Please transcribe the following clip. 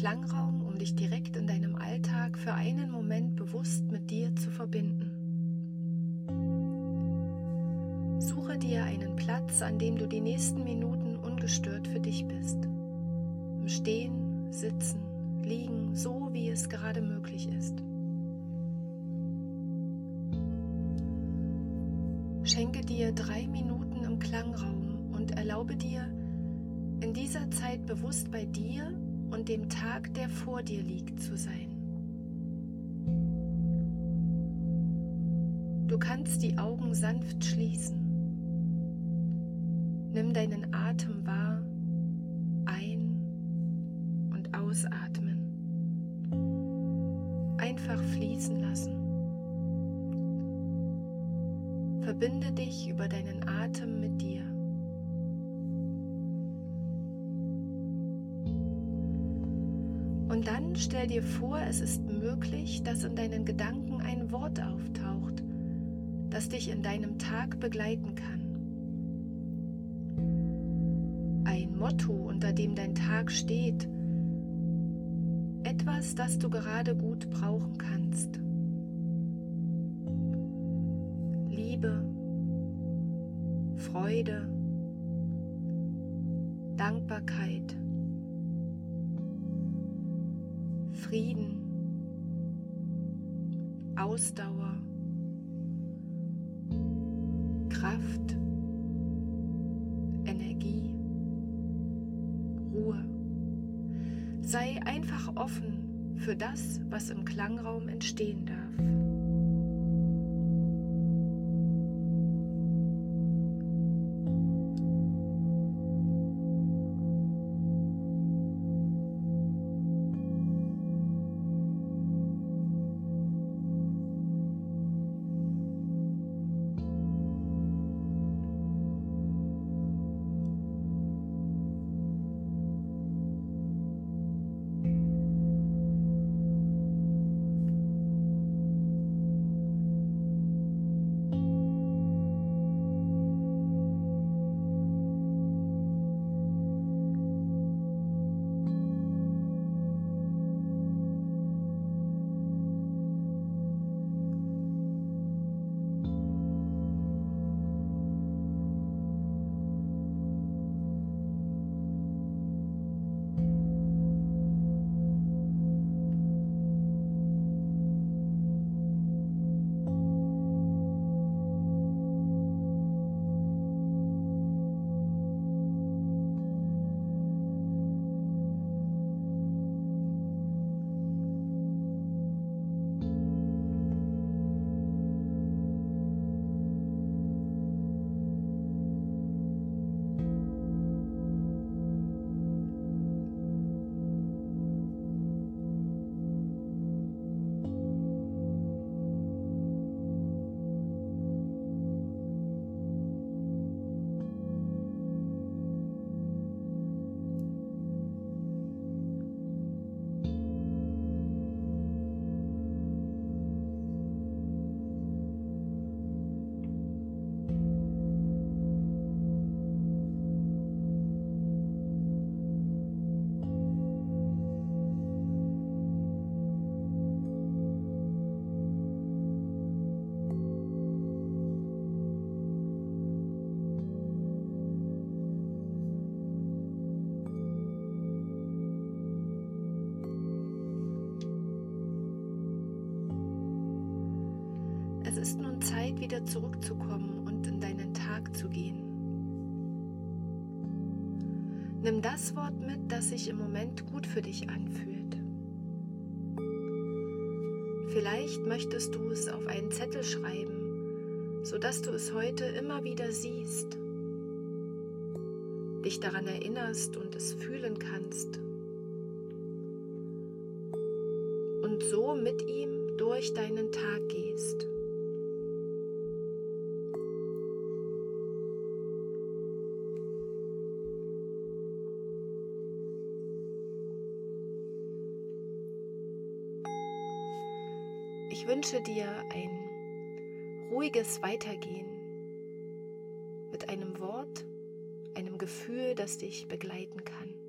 Klangraum, um dich direkt in deinem Alltag für einen Moment bewusst mit dir zu verbinden. Suche dir einen Platz, an dem du die nächsten Minuten ungestört für dich bist. Im Stehen, Sitzen, Liegen, so wie es gerade möglich ist. Schenke dir drei Minuten im Klangraum und erlaube dir, in dieser Zeit bewusst bei dir und dem Tag, der vor dir liegt, zu sein. Du kannst die Augen sanft schließen. Nimm deinen Atem wahr, ein- und ausatmen. Einfach fließen lassen. Verbinde dich über deinen Atem mit dir. Und dann stell dir vor, es ist möglich, dass in deinen Gedanken ein Wort auftaucht, das dich in deinem Tag begleiten kann. Ein Motto, unter dem dein Tag steht. Etwas, das du gerade gut brauchen kannst. Liebe, Freude, Dankbarkeit. Frieden, Ausdauer, Kraft, Energie, Ruhe. Sei einfach offen für das, was im Klangraum entstehen darf. Es ist nun Zeit, wieder zurückzukommen und in deinen Tag zu gehen. Nimm das Wort mit, das sich im Moment gut für dich anfühlt. Vielleicht möchtest du es auf einen Zettel schreiben, sodass du es heute immer wieder siehst, dich daran erinnerst und es fühlen kannst und so mit ihm durch deinen Tag gehst. Ich wünsche dir ein ruhiges Weitergehen mit einem Wort, einem Gefühl, das dich begleiten kann.